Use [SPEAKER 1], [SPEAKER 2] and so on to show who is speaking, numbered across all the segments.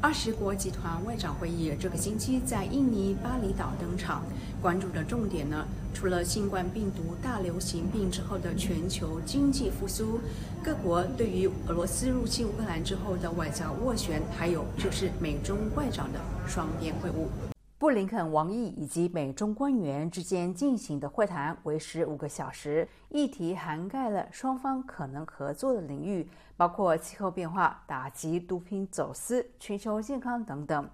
[SPEAKER 1] 二十国集团外长会议这个星期在印尼巴厘岛登场，关注的重点呢，除了新冠病毒大流行病之后的全球经济复苏，各国对于俄罗斯入侵乌克兰之后的外交斡旋，还有就是美中外长的双边会晤。
[SPEAKER 2] 布林肯、王毅以及美中官员之间进行的会谈为时五个小时，议题涵盖了双方可能合作的领域，包括气候变化、打击毒品走私、全球健康等等。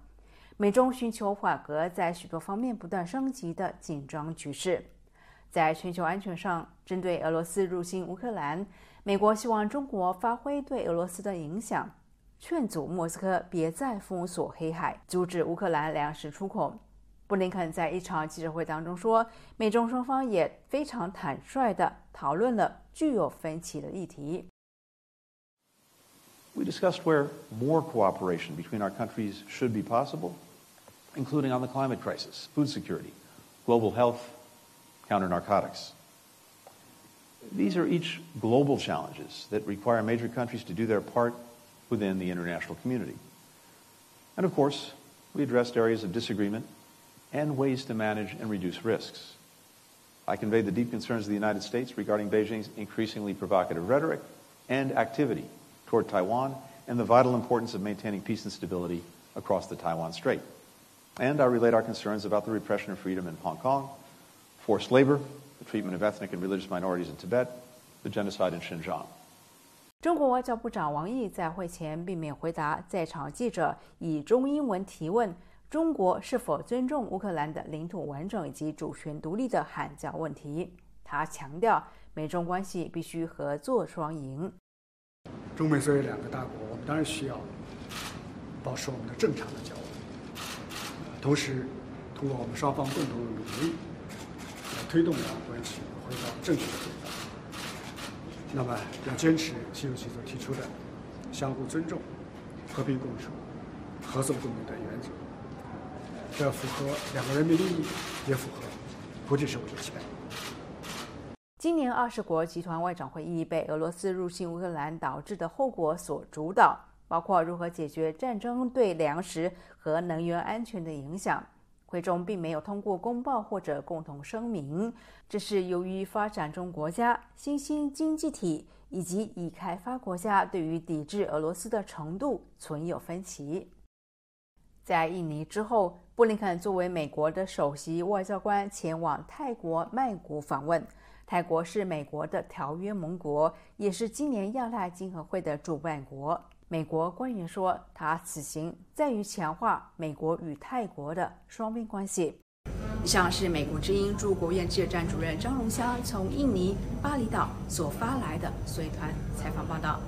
[SPEAKER 2] 美中寻求缓和在许多方面不断升级的紧张局势。在全球安全上，针对俄罗斯入侵乌克兰，美国希望中国发挥对俄罗斯的影响。劝阻莫斯科别再封锁黑海，阻止乌克兰粮食出口。布林肯在一场记者会当中说，美中双方也非常坦率地讨论了具有分歧的议题。
[SPEAKER 3] We discussed where more cooperation between our countries should be possible, including on the climate crisis, food security, global health, counter narcotics. These are each global challenges that require major countries to do their part within the international community. And of course, we addressed areas of disagreement and ways to manage and reduce risks. I conveyed the deep concerns of the United States regarding Beijing's increasingly provocative rhetoric and activity toward Taiwan and the vital importance of maintaining peace and stability across the Taiwan Strait. And I relayed our concerns about the repression of freedom in Hong Kong, forced labor, the treatment of ethnic and religious minorities in Tibet, the genocide in Xinjiang.
[SPEAKER 2] 中国外交部长王毅在会前避免回答在场记者以中英文提问中国是否尊重乌克兰的领土完整以及主权独立的喊叫问题。他强调，美中关系必须合作双赢。
[SPEAKER 4] 中美作为两个大国，我们当然需要保持我们的正常的交往，同时通过我们双方共同的努力，来推动两岸关系回到正确的轨道。那么要坚持习主席所提出的相互尊重、和平共处、合作共赢的原则，这符合两个人民利益，也符合国际社会的期待。
[SPEAKER 2] 今年二十国集团外长会议被俄罗斯入侵乌克兰导致的后果所主导，包括如何解决战争对粮食和能源安全的影响。会中并没有通过公报或者共同声明，这是由于发展中国家、新兴经济体以及已开发国家对于抵制俄罗斯的程度存有分歧。在印尼之后，布林肯作为美国的首席外交官前往泰国曼谷访问。泰国是美国的条约盟国，也是今年亚太经合会的主办国。美国官员说，他此行在于强化美国与泰国的双边关系。
[SPEAKER 1] 以上是美国之音驻国务院记者站主任张荣香从印尼巴厘岛所发来的随团采访报道。